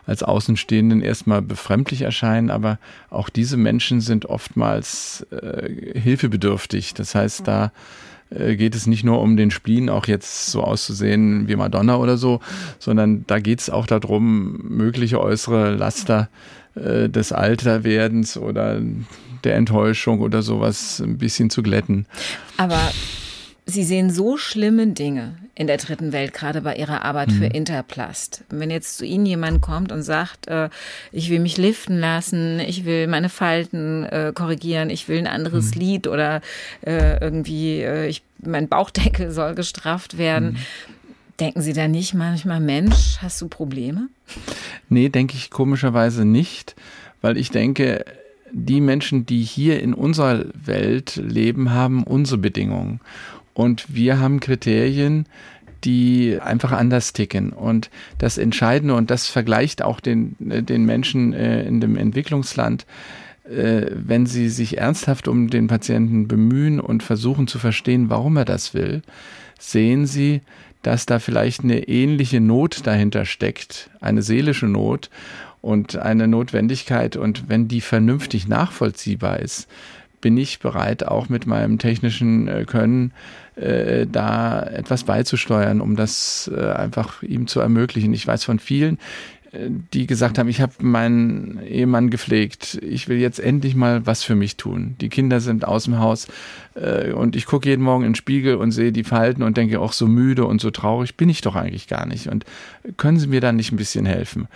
Speaker 3: als Außenstehenden erstmal befremdlich erscheinen, aber auch diese Menschen sind oftmals äh, hilfebedürftig. Das heißt, da geht es nicht nur um den Spleen, auch jetzt so auszusehen wie Madonna oder so, sondern da geht es auch darum, mögliche äußere Laster äh, des Alterwerdens oder der Enttäuschung oder sowas ein bisschen zu glätten.
Speaker 2: Aber Sie sehen so schlimme Dinge in der dritten Welt, gerade bei Ihrer Arbeit mhm. für Interplast. Wenn jetzt zu Ihnen jemand kommt und sagt, äh, ich will mich liften lassen, ich will meine Falten äh, korrigieren, ich will ein anderes mhm. Lied oder äh, irgendwie, äh, ich, mein Bauchdeckel soll gestrafft werden. Mhm. Denken Sie da nicht manchmal, Mensch, hast du Probleme?
Speaker 3: Nee, denke ich komischerweise nicht, weil ich denke, die Menschen, die hier in unserer Welt leben, haben unsere Bedingungen. Und wir haben Kriterien, die einfach anders ticken. Und das Entscheidende, und das vergleicht auch den, den Menschen äh, in dem Entwicklungsland, äh, wenn sie sich ernsthaft um den Patienten bemühen und versuchen zu verstehen, warum er das will, sehen sie, dass da vielleicht eine ähnliche Not dahinter steckt, eine seelische Not. und eine Notwendigkeit. Und wenn die vernünftig nachvollziehbar ist, bin ich bereit, auch mit meinem technischen äh, Können äh, da etwas beizusteuern, um das äh, einfach ihm zu ermöglichen. Ich weiß von vielen, die gesagt haben, ich habe meinen Ehemann gepflegt, ich will jetzt endlich mal was für mich tun. Die Kinder sind aus dem Haus äh, und ich gucke jeden Morgen in den Spiegel und sehe die Falten und denke, auch so müde und so traurig bin ich doch eigentlich gar nicht. Und können Sie mir da nicht ein bisschen helfen?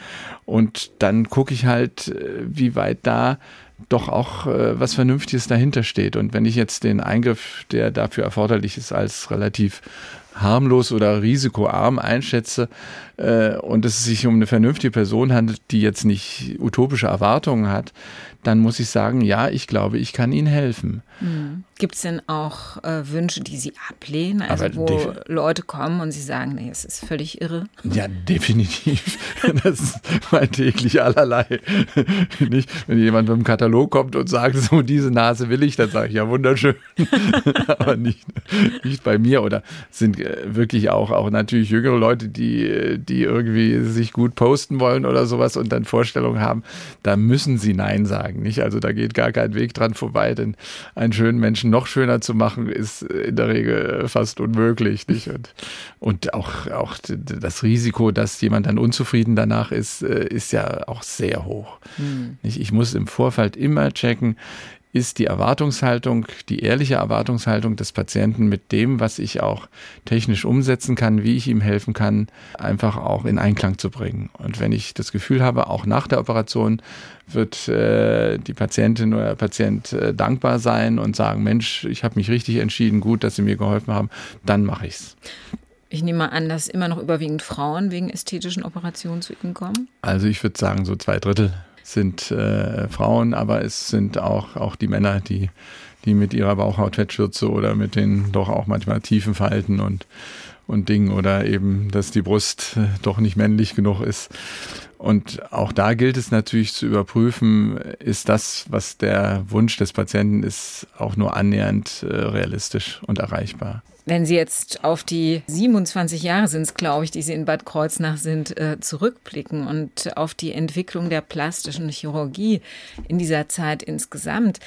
Speaker 3: Und dann gucke ich halt, äh, wie weit da doch auch äh, was Vernünftiges dahinter steht. Und wenn ich jetzt den Eingriff, der dafür erforderlich ist, als relativ harmlos oder risikoarm einschätze äh, und es sich um eine vernünftige Person handelt, die jetzt nicht utopische Erwartungen hat, dann muss ich sagen, ja, ich glaube, ich kann Ihnen helfen.
Speaker 2: Mhm. Gibt es denn auch äh, Wünsche, die Sie ablehnen? Also Aber wo Leute kommen und Sie sagen, nee, es ist völlig irre?
Speaker 3: Ja, definitiv. Das ist mein täglich allerlei. Nicht, wenn jemand mit einem Katalog kommt und sagt, so diese Nase will ich, dann sage ich, ja, wunderschön. Aber nicht, nicht bei mir. Oder sind äh, wirklich auch, auch natürlich jüngere Leute, die, die irgendwie sich gut posten wollen oder sowas und dann Vorstellungen haben, da müssen sie Nein sagen. Nicht? Also da geht gar kein Weg dran vorbei, denn einen schönen Menschen noch schöner zu machen, ist in der Regel fast unmöglich. Nicht? Und, und auch, auch das Risiko, dass jemand dann unzufrieden danach ist, äh, ist ja auch sehr hoch. Hm. Ich muss im Vorfeld immer checken, ist die Erwartungshaltung, die ehrliche Erwartungshaltung des Patienten mit dem, was ich auch technisch umsetzen kann, wie ich ihm helfen kann, einfach auch in Einklang zu bringen. Und wenn ich das Gefühl habe, auch nach der Operation wird äh, die Patientin oder der Patient äh, dankbar sein und sagen, Mensch, ich habe mich richtig entschieden, gut, dass Sie mir geholfen haben, dann mache ich's.
Speaker 2: Ich nehme mal an, dass immer noch überwiegend Frauen wegen ästhetischen Operationen zu Ihnen kommen.
Speaker 3: Also ich würde sagen, so zwei Drittel sind äh, Frauen, aber es sind auch, auch die Männer, die, die mit ihrer Bauchhautfettschürze oder mit den doch auch manchmal tiefen Falten und, und Dingen oder eben, dass die Brust äh, doch nicht männlich genug ist. Und auch da gilt es natürlich zu überprüfen, ist das, was der Wunsch des Patienten ist, auch nur annähernd äh, realistisch und erreichbar.
Speaker 2: Wenn Sie jetzt auf die 27 Jahre sind es, glaube ich, die Sie in Bad Kreuznach sind, äh, zurückblicken und auf die Entwicklung der plastischen Chirurgie in dieser Zeit insgesamt,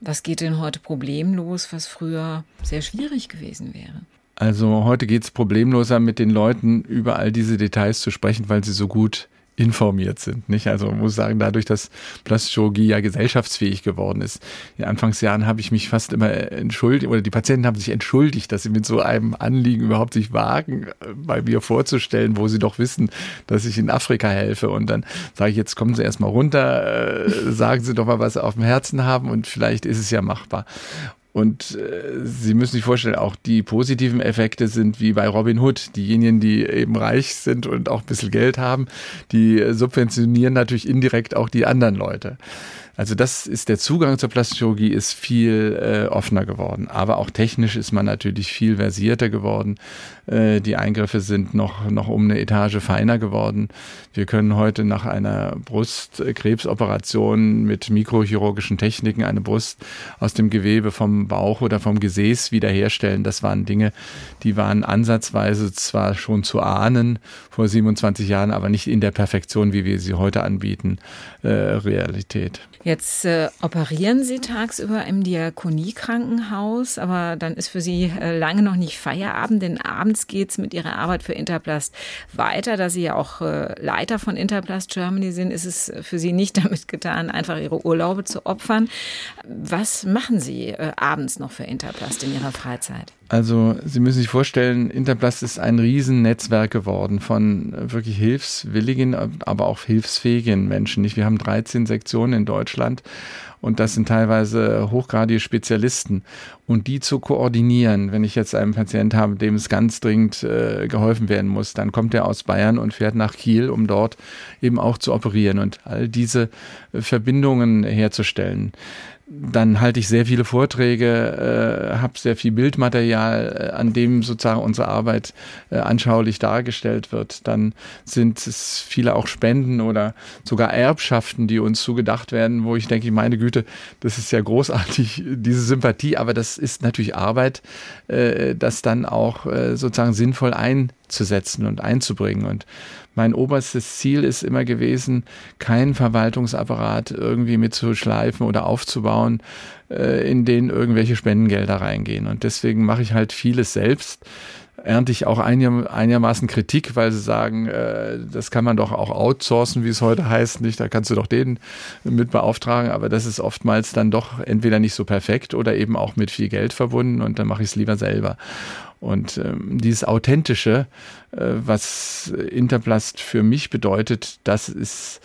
Speaker 2: was geht denn heute problemlos, was früher sehr schwierig gewesen wäre?
Speaker 3: Also heute geht es problemloser mit den Leuten über all diese Details zu sprechen, weil sie so gut informiert sind. Nicht? Also man muss sagen, dadurch, dass Plastikchirurgie ja gesellschaftsfähig geworden ist. In Anfangsjahren habe ich mich fast immer entschuldigt, oder die Patienten haben sich entschuldigt, dass sie mit so einem Anliegen überhaupt sich wagen, bei mir vorzustellen, wo sie doch wissen, dass ich in Afrika helfe. Und dann sage ich, jetzt kommen Sie erstmal runter, äh, sagen Sie doch mal, was Sie auf dem Herzen haben und vielleicht ist es ja machbar. Und äh, Sie müssen sich vorstellen, auch die positiven Effekte sind wie bei Robin Hood. Diejenigen, die eben reich sind und auch ein bisschen Geld haben, die subventionieren natürlich indirekt auch die anderen Leute. Also das ist der Zugang zur Plastikchirurgie ist viel äh, offener geworden. Aber auch technisch ist man natürlich viel versierter geworden. Äh, die Eingriffe sind noch, noch um eine Etage feiner geworden. Wir können heute nach einer Brustkrebsoperation mit mikrochirurgischen Techniken eine Brust aus dem Gewebe vom Bauch oder vom Gesäß wiederherstellen. Das waren Dinge, die waren ansatzweise zwar schon zu ahnen vor 27 Jahren, aber nicht in der Perfektion, wie wir sie heute anbieten, äh, Realität.
Speaker 2: Jetzt äh, operieren Sie tagsüber im Diakoniekrankenhaus, aber dann ist für Sie äh, lange noch nicht Feierabend, denn abends geht es mit Ihrer Arbeit für Interplast weiter. Da Sie ja auch äh, Leiter von Interplast Germany sind, ist es für Sie nicht damit getan, einfach Ihre Urlaube zu opfern. Was machen Sie äh, abends noch für Interplast in Ihrer Freizeit?
Speaker 3: Also Sie müssen sich vorstellen, Interplast ist ein Riesennetzwerk geworden von äh, wirklich hilfswilligen, aber auch hilfsfähigen Menschen. Wir haben 13 Sektionen in Deutschland und das sind teilweise hochgradige Spezialisten. Und die zu koordinieren, wenn ich jetzt einen Patient habe, dem es ganz dringend äh, geholfen werden muss, dann kommt er aus Bayern und fährt nach Kiel, um dort eben auch zu operieren und all diese äh, Verbindungen herzustellen dann halte ich sehr viele Vorträge, äh, habe sehr viel Bildmaterial, äh, an dem sozusagen unsere Arbeit äh, anschaulich dargestellt wird. Dann sind es viele auch Spenden oder sogar Erbschaften, die uns zugedacht werden, wo ich denke, meine Güte, das ist ja großartig, diese Sympathie, aber das ist natürlich Arbeit, äh, das dann auch äh, sozusagen sinnvoll einzusetzen und einzubringen. Und mein oberstes Ziel ist immer gewesen, keinen Verwaltungsapparat irgendwie mitzuschleifen oder aufzubauen, äh, in den irgendwelche Spendengelder reingehen. Und deswegen mache ich halt vieles selbst ernte ich auch einigermaßen Kritik, weil sie sagen, äh, das kann man doch auch outsourcen, wie es heute heißt, nicht? Da kannst du doch den mit beauftragen, aber das ist oftmals dann doch entweder nicht so perfekt oder eben auch mit viel Geld verbunden und dann mache ich es lieber selber. Und ähm, dieses Authentische, äh, was Interplast für mich bedeutet, das ist,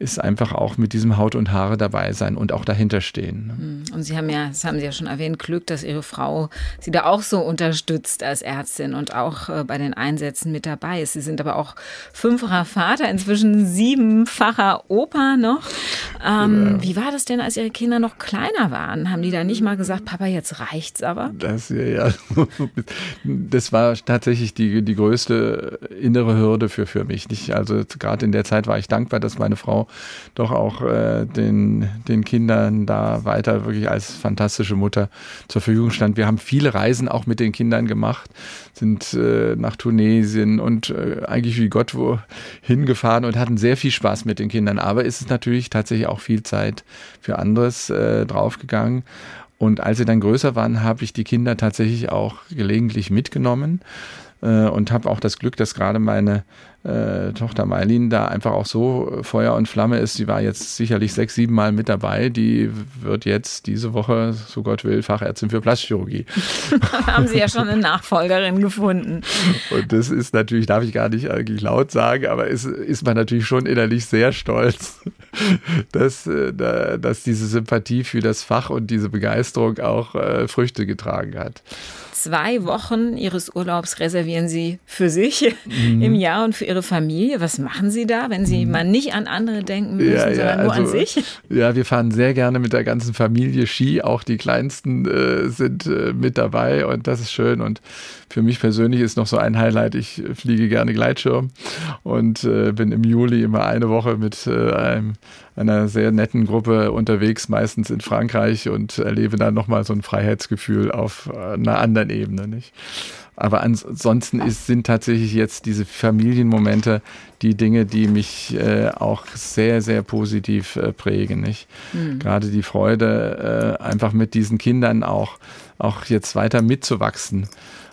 Speaker 3: ist einfach auch mit diesem Haut und Haare dabei sein und auch dahinter stehen.
Speaker 2: Hm. Und Sie haben ja, das haben Sie ja schon erwähnt, Glück, dass Ihre Frau Sie da auch so unterstützt als Ärztin und auch äh, bei den Einsätzen mit dabei ist. Sie sind aber auch fünffacher Vater, inzwischen siebenfacher Opa noch. Ähm, ja. Wie war das denn, als Ihre Kinder noch kleiner waren? Haben die da nicht mal gesagt, Papa, jetzt reicht's aber?
Speaker 3: Das, ja. das war tatsächlich die, die größte innere Hürde für, für mich. Nicht? Also gerade in der Zeit war ich dankbar, dass meine Frau doch auch äh, den, den Kindern da weiter wirklich als fantastische Mutter zur Verfügung stand. Wir haben viele Reisen auch mit den Kindern gemacht, sind äh, nach Tunesien und äh, eigentlich wie Gott wo hingefahren und hatten sehr viel Spaß mit den Kindern. Aber ist es natürlich tatsächlich auch viel Zeit für anderes äh, draufgegangen. Und als sie dann größer waren, habe ich die Kinder tatsächlich auch gelegentlich mitgenommen äh, und habe auch das Glück, dass gerade meine äh, Tochter Mailin da einfach auch so Feuer und Flamme ist. Sie war jetzt sicherlich sechs, sieben Mal mit dabei. Die wird jetzt diese Woche, so Gott will, Fachärztin für Plastikchirurgie.
Speaker 2: Haben Sie ja schon eine Nachfolgerin gefunden.
Speaker 3: Und das ist natürlich, darf ich gar nicht eigentlich laut sagen, aber ist, ist man natürlich schon innerlich sehr stolz, dass, äh, dass diese Sympathie für das Fach und diese Begeisterung auch äh, Früchte getragen hat
Speaker 2: zwei Wochen Ihres Urlaubs reservieren Sie für sich mhm. im Jahr und für Ihre Familie. Was machen Sie da, wenn Sie mhm. mal nicht an andere denken müssen, ja, ja, sondern nur also, an sich?
Speaker 3: Ja, wir fahren sehr gerne mit der ganzen Familie Ski. Auch die Kleinsten äh, sind äh, mit dabei und das ist schön. Und für mich persönlich ist noch so ein Highlight, ich fliege gerne Gleitschirm und äh, bin im Juli immer eine Woche mit äh, einem, einer sehr netten Gruppe unterwegs, meistens in Frankreich und erlebe dann nochmal so ein Freiheitsgefühl auf einer anderen Ebene. Nicht? Aber ansonsten ist, sind tatsächlich jetzt diese Familienmomente die Dinge, die mich äh, auch sehr, sehr positiv äh, prägen. Nicht? Mhm. Gerade die Freude, äh, einfach mit diesen Kindern auch, auch jetzt weiter mitzuwachsen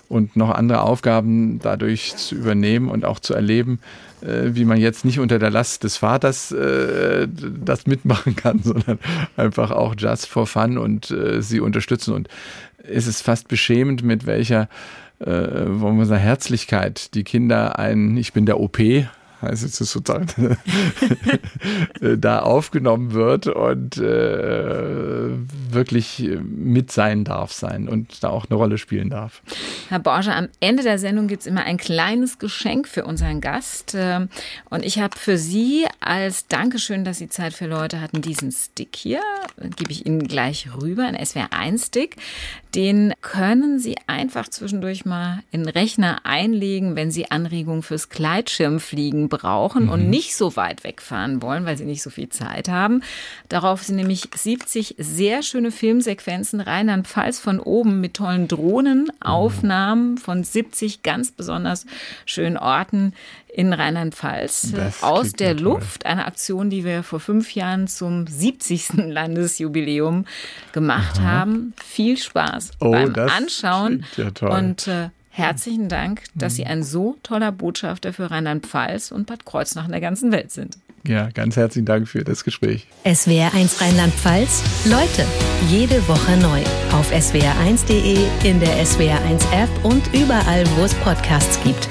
Speaker 3: und noch andere Aufgaben dadurch zu übernehmen und auch zu erleben, äh, wie man jetzt nicht unter der Last des Vaters äh, das mitmachen kann, sondern einfach auch just for fun und äh, sie unterstützen. Und es ist fast beschämend, mit welcher äh, wollen wir sagen, Herzlichkeit. Die Kinder ein, ich bin der OP, heißt es sozusagen, da aufgenommen wird und äh, wirklich mit sein darf sein und da auch eine Rolle spielen darf.
Speaker 2: Herr Borger, am Ende der Sendung gibt es immer ein kleines Geschenk für unseren Gast. Ähm, und ich habe für Sie als Dankeschön, dass Sie Zeit für Leute hatten, diesen Stick hier. Gebe ich Ihnen gleich rüber, ein SWR1-Stick. Den können Sie einfach zwischendurch mal in den Rechner einlegen, wenn Sie Anregungen fürs Gleitschirmfliegen brauchen mhm. und nicht so weit wegfahren wollen, weil Sie nicht so viel Zeit haben. Darauf sind nämlich 70 sehr schöne Filmsequenzen Rheinland-Pfalz von oben mit tollen Drohnenaufnahmen mhm. von 70 ganz besonders schönen Orten in Rheinland-Pfalz aus der Luft. Eine Aktion, die wir vor fünf Jahren zum 70. Landesjubiläum gemacht Aha. haben. Viel Spaß oh, beim Anschauen. Ja und äh, herzlichen Dank, dass Sie mhm. ein so toller Botschafter für Rheinland-Pfalz und Bad Kreuznach in der ganzen Welt sind.
Speaker 3: Ja, ganz herzlichen Dank für das Gespräch.
Speaker 1: SWR1 Rheinland-Pfalz. Leute, jede Woche neu. Auf swr1.de, in der SWR1 App und überall, wo es Podcasts gibt.